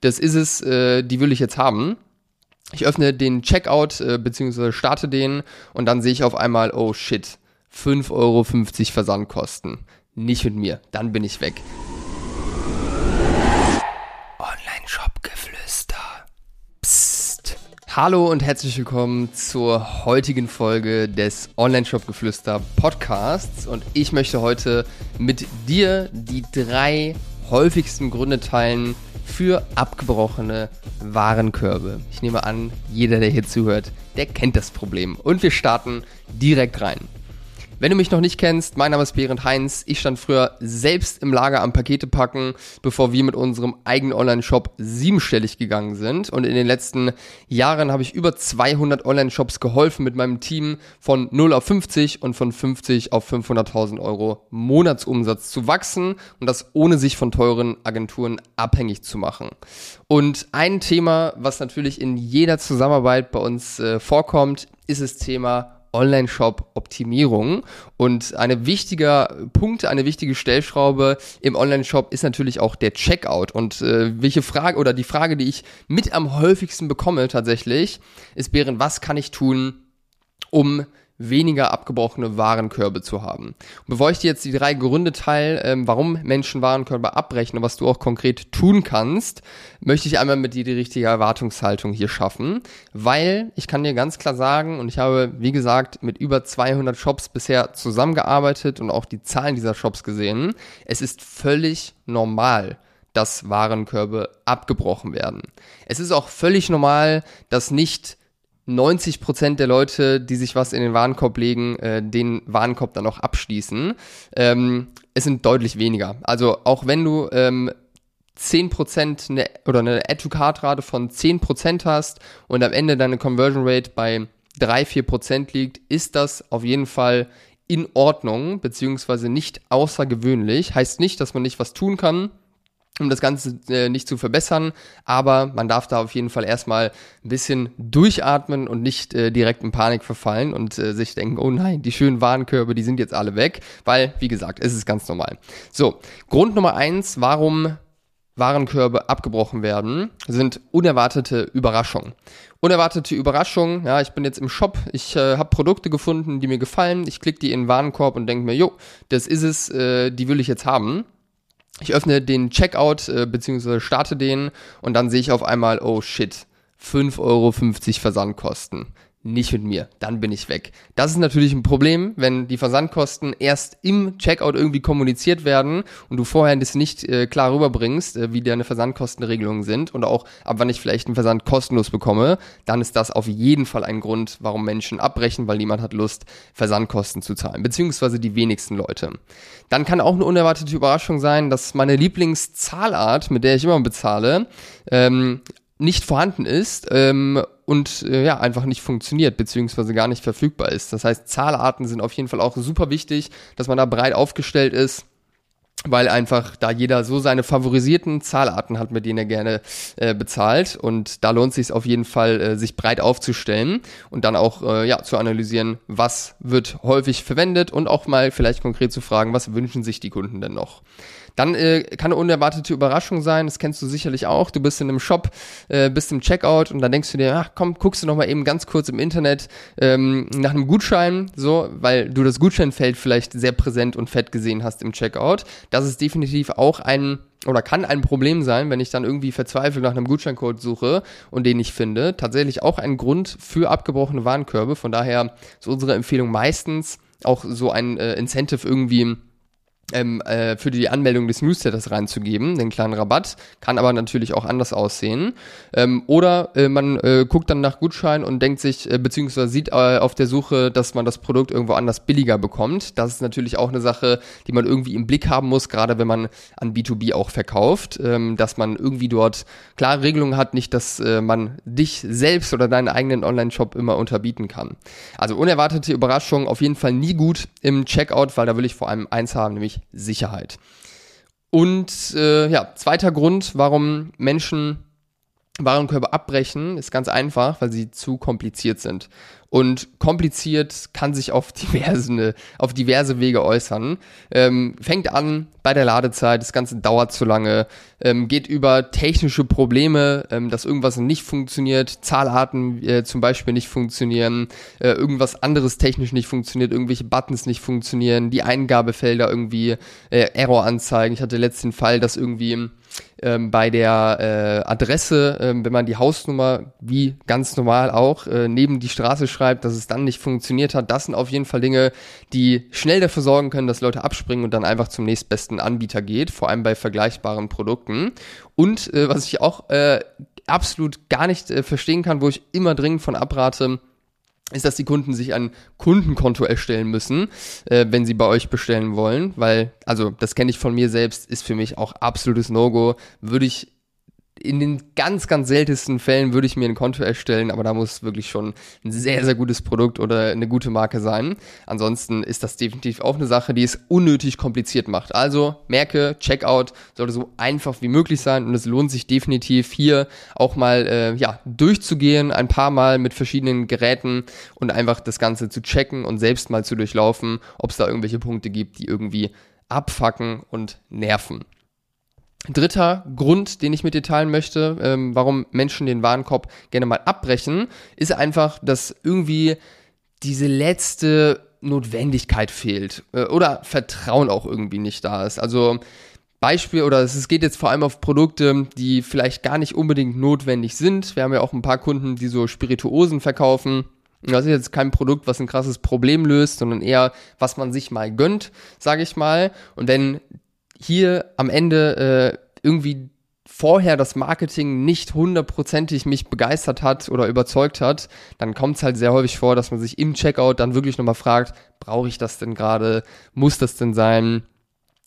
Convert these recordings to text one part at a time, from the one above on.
das ist es, äh, die will ich jetzt haben. Ich öffne den Checkout äh, bzw. starte den und dann sehe ich auf einmal, oh shit, 5,50 Euro Versandkosten. Nicht mit mir, dann bin ich weg. Online-Shop-Geflüster. Psst. Hallo und herzlich willkommen zur heutigen Folge des Online-Shop-Geflüster Podcasts. Und ich möchte heute mit dir die drei häufigsten Gründe teilen, für abgebrochene Warenkörbe. Ich nehme an, jeder, der hier zuhört, der kennt das Problem. Und wir starten direkt rein. Wenn du mich noch nicht kennst, mein Name ist Berend Heinz. Ich stand früher selbst im Lager am Pakete packen, bevor wir mit unserem eigenen Online-Shop siebenstellig gegangen sind. Und in den letzten Jahren habe ich über 200 Online-Shops geholfen mit meinem Team von 0 auf 50 und von 50 auf 500.000 Euro Monatsumsatz zu wachsen und das ohne sich von teuren Agenturen abhängig zu machen. Und ein Thema, was natürlich in jeder Zusammenarbeit bei uns äh, vorkommt, ist das Thema Online-Shop-Optimierung. Und ein wichtiger Punkt, eine wichtige Stellschraube im Online-Shop ist natürlich auch der Checkout. Und äh, welche Frage oder die Frage, die ich mit am häufigsten bekomme tatsächlich, ist, Bären, was kann ich tun, um weniger abgebrochene Warenkörbe zu haben. Und bevor ich dir jetzt die drei Gründe teile, ähm, warum Menschen Warenkörbe abbrechen und was du auch konkret tun kannst, möchte ich einmal mit dir die richtige Erwartungshaltung hier schaffen, weil ich kann dir ganz klar sagen, und ich habe, wie gesagt, mit über 200 Shops bisher zusammengearbeitet und auch die Zahlen dieser Shops gesehen, es ist völlig normal, dass Warenkörbe abgebrochen werden. Es ist auch völlig normal, dass nicht 90% der Leute, die sich was in den Warenkorb legen, äh, den Warenkorb dann auch abschließen. Ähm, es sind deutlich weniger. Also auch wenn du ähm, 10% eine, oder eine Add-to-Card-Rate von 10% hast und am Ende deine Conversion Rate bei 3-4% liegt, ist das auf jeden Fall in Ordnung, beziehungsweise nicht außergewöhnlich. Heißt nicht, dass man nicht was tun kann, um das Ganze äh, nicht zu verbessern, aber man darf da auf jeden Fall erstmal ein bisschen durchatmen und nicht äh, direkt in Panik verfallen und äh, sich denken, oh nein, die schönen Warenkörbe, die sind jetzt alle weg, weil, wie gesagt, es ist ganz normal. So, Grund Nummer eins, warum Warenkörbe abgebrochen werden, sind unerwartete Überraschungen. Unerwartete Überraschungen, ja, ich bin jetzt im Shop, ich äh, habe Produkte gefunden, die mir gefallen, ich klicke die in den Warenkorb und denke mir, jo, das ist es, äh, die will ich jetzt haben ich öffne den Checkout äh, bzw. starte den und dann sehe ich auf einmal, oh shit, 5,50 Euro Versandkosten nicht mit mir, dann bin ich weg. Das ist natürlich ein Problem, wenn die Versandkosten erst im Checkout irgendwie kommuniziert werden und du vorher das nicht äh, klar rüberbringst, äh, wie deine Versandkostenregelungen sind und auch ab wann ich vielleicht einen Versand kostenlos bekomme, dann ist das auf jeden Fall ein Grund, warum Menschen abbrechen, weil niemand hat Lust, Versandkosten zu zahlen, beziehungsweise die wenigsten Leute. Dann kann auch eine unerwartete Überraschung sein, dass meine Lieblingszahlart, mit der ich immer bezahle, ähm, nicht vorhanden ist ähm, und äh, ja einfach nicht funktioniert beziehungsweise gar nicht verfügbar ist. Das heißt, Zahlarten sind auf jeden Fall auch super wichtig, dass man da breit aufgestellt ist weil einfach da jeder so seine favorisierten Zahlarten hat, mit denen er gerne äh, bezahlt und da lohnt sich auf jeden Fall, äh, sich breit aufzustellen und dann auch äh, ja zu analysieren, was wird häufig verwendet und auch mal vielleicht konkret zu fragen, was wünschen sich die Kunden denn noch. Dann äh, kann eine unerwartete Überraschung sein, das kennst du sicherlich auch. Du bist in einem Shop, äh, bist im Checkout und dann denkst du dir, ach komm, guckst du noch mal eben ganz kurz im Internet ähm, nach einem Gutschein, so, weil du das Gutscheinfeld vielleicht sehr präsent und fett gesehen hast im Checkout. Das ist definitiv auch ein oder kann ein Problem sein, wenn ich dann irgendwie verzweifelt nach einem Gutscheincode suche und den nicht finde. Tatsächlich auch ein Grund für abgebrochene Warenkörbe. Von daher ist unsere Empfehlung meistens auch so ein äh, Incentive irgendwie ähm, äh, für die Anmeldung des Newsletters reinzugeben, den kleinen Rabatt, kann aber natürlich auch anders aussehen. Ähm, oder äh, man äh, guckt dann nach Gutschein und denkt sich, äh, beziehungsweise sieht äh, auf der Suche, dass man das Produkt irgendwo anders billiger bekommt. Das ist natürlich auch eine Sache, die man irgendwie im Blick haben muss, gerade wenn man an B2B auch verkauft, ähm, dass man irgendwie dort klare Regelungen hat, nicht, dass äh, man dich selbst oder deinen eigenen Online-Shop immer unterbieten kann. Also unerwartete Überraschungen auf jeden Fall nie gut im Checkout, weil da will ich vor allem eins haben, nämlich Sicherheit. Und äh, ja, zweiter Grund, warum Menschen Warenkörbe abbrechen ist ganz einfach, weil sie zu kompliziert sind. Und kompliziert kann sich auf diverse, auf diverse Wege äußern. Ähm, fängt an bei der Ladezeit, das Ganze dauert zu lange, ähm, geht über technische Probleme, ähm, dass irgendwas nicht funktioniert, Zahlarten äh, zum Beispiel nicht funktionieren, äh, irgendwas anderes technisch nicht funktioniert, irgendwelche Buttons nicht funktionieren, die Eingabefelder irgendwie äh, Error anzeigen. Ich hatte letzten Fall, dass irgendwie ähm, bei der äh, Adresse, ähm, wenn man die Hausnummer wie ganz normal auch äh, neben die Straße schreibt, dass es dann nicht funktioniert hat. Das sind auf jeden Fall Dinge, die schnell dafür sorgen können, dass Leute abspringen und dann einfach zum nächstbesten Anbieter geht, vor allem bei vergleichbaren Produkten. Und äh, was ich auch äh, absolut gar nicht äh, verstehen kann, wo ich immer dringend von abrate, ist, dass die Kunden sich ein Kundenkonto erstellen müssen, äh, wenn sie bei euch bestellen wollen, weil, also das kenne ich von mir selbst, ist für mich auch absolutes No-Go. Würde ich in den ganz, ganz seltensten Fällen würde ich mir ein Konto erstellen, aber da muss wirklich schon ein sehr, sehr gutes Produkt oder eine gute Marke sein. Ansonsten ist das definitiv auch eine Sache, die es unnötig kompliziert macht. Also merke, Checkout sollte so einfach wie möglich sein und es lohnt sich definitiv hier auch mal äh, ja, durchzugehen, ein paar Mal mit verschiedenen Geräten und einfach das Ganze zu checken und selbst mal zu durchlaufen, ob es da irgendwelche Punkte gibt, die irgendwie abfacken und nerven. Dritter Grund, den ich mit dir teilen möchte, ähm, warum Menschen den Warenkorb gerne mal abbrechen, ist einfach, dass irgendwie diese letzte Notwendigkeit fehlt äh, oder Vertrauen auch irgendwie nicht da ist. Also Beispiel oder es geht jetzt vor allem auf Produkte, die vielleicht gar nicht unbedingt notwendig sind. Wir haben ja auch ein paar Kunden, die so Spirituosen verkaufen. Das ist jetzt kein Produkt, was ein krasses Problem löst, sondern eher, was man sich mal gönnt, sage ich mal. Und wenn hier am Ende äh, irgendwie vorher das Marketing nicht hundertprozentig mich begeistert hat oder überzeugt hat, dann kommt es halt sehr häufig vor, dass man sich im Checkout dann wirklich nochmal fragt, brauche ich das denn gerade? Muss das denn sein?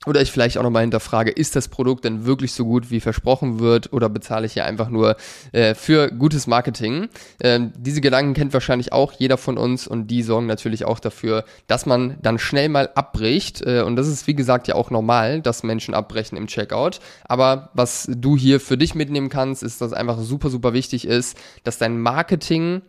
Oder ich vielleicht auch nochmal hinterfrage, ist das Produkt denn wirklich so gut, wie versprochen wird, oder bezahle ich hier einfach nur äh, für gutes Marketing? Ähm, diese Gedanken kennt wahrscheinlich auch jeder von uns und die sorgen natürlich auch dafür, dass man dann schnell mal abbricht. Äh, und das ist, wie gesagt, ja auch normal, dass Menschen abbrechen im Checkout. Aber was du hier für dich mitnehmen kannst, ist, dass einfach super, super wichtig ist, dass dein Marketing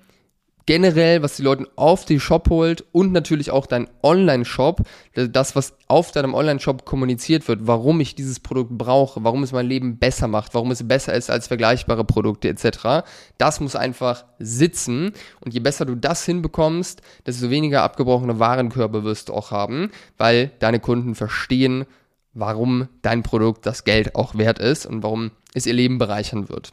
generell, was die Leute auf den Shop holt und natürlich auch dein Online-Shop, das, was auf deinem Online-Shop kommuniziert wird, warum ich dieses Produkt brauche, warum es mein Leben besser macht, warum es besser ist als vergleichbare Produkte etc., das muss einfach sitzen und je besser du das hinbekommst, desto weniger abgebrochene Warenkörbe wirst du auch haben, weil deine Kunden verstehen, warum dein Produkt das Geld auch wert ist und warum es ihr Leben bereichern wird.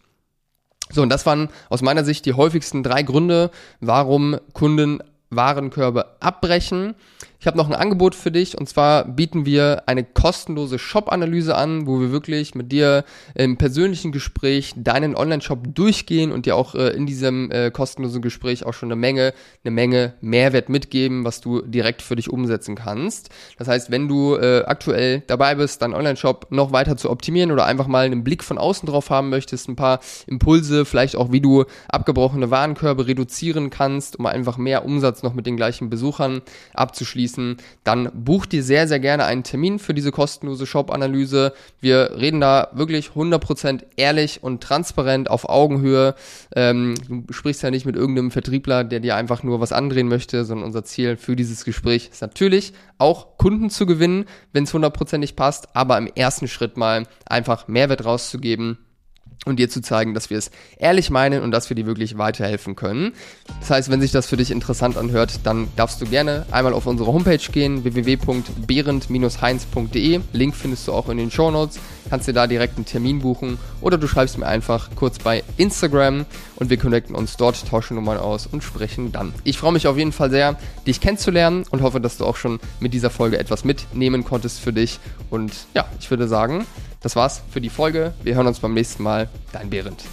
So, und das waren aus meiner Sicht die häufigsten drei Gründe, warum Kunden Warenkörbe abbrechen. Ich habe noch ein Angebot für dich und zwar bieten wir eine kostenlose Shop-Analyse an, wo wir wirklich mit dir im persönlichen Gespräch deinen Online-Shop durchgehen und dir auch äh, in diesem äh, kostenlosen Gespräch auch schon eine Menge, eine Menge Mehrwert mitgeben, was du direkt für dich umsetzen kannst. Das heißt, wenn du äh, aktuell dabei bist, deinen Online-Shop noch weiter zu optimieren oder einfach mal einen Blick von außen drauf haben möchtest, ein paar Impulse, vielleicht auch wie du abgebrochene Warenkörbe reduzieren kannst, um einfach mehr Umsatz noch mit den gleichen Besuchern abzuschließen, abschließen, dann buch dir sehr, sehr gerne einen Termin für diese kostenlose Shop-Analyse. Wir reden da wirklich 100% ehrlich und transparent auf Augenhöhe. Ähm, du sprichst ja nicht mit irgendeinem Vertriebler, der dir einfach nur was andrehen möchte, sondern unser Ziel für dieses Gespräch ist natürlich auch Kunden zu gewinnen, wenn es hundertprozentig passt, aber im ersten Schritt mal einfach Mehrwert rauszugeben und dir zu zeigen, dass wir es ehrlich meinen und dass wir dir wirklich weiterhelfen können. Das heißt, wenn sich das für dich interessant anhört, dann darfst du gerne einmal auf unsere Homepage gehen, www.behrend-heinz.de. Link findest du auch in den Show Notes. Kannst dir da direkt einen Termin buchen oder du schreibst mir einfach kurz bei Instagram und wir connecten uns dort, tauschen Nummern aus und sprechen dann. Ich freue mich auf jeden Fall sehr, dich kennenzulernen und hoffe, dass du auch schon mit dieser Folge etwas mitnehmen konntest für dich. Und ja, ich würde sagen, das war's für die Folge. Wir hören uns beim nächsten Mal. Dein Behrendt.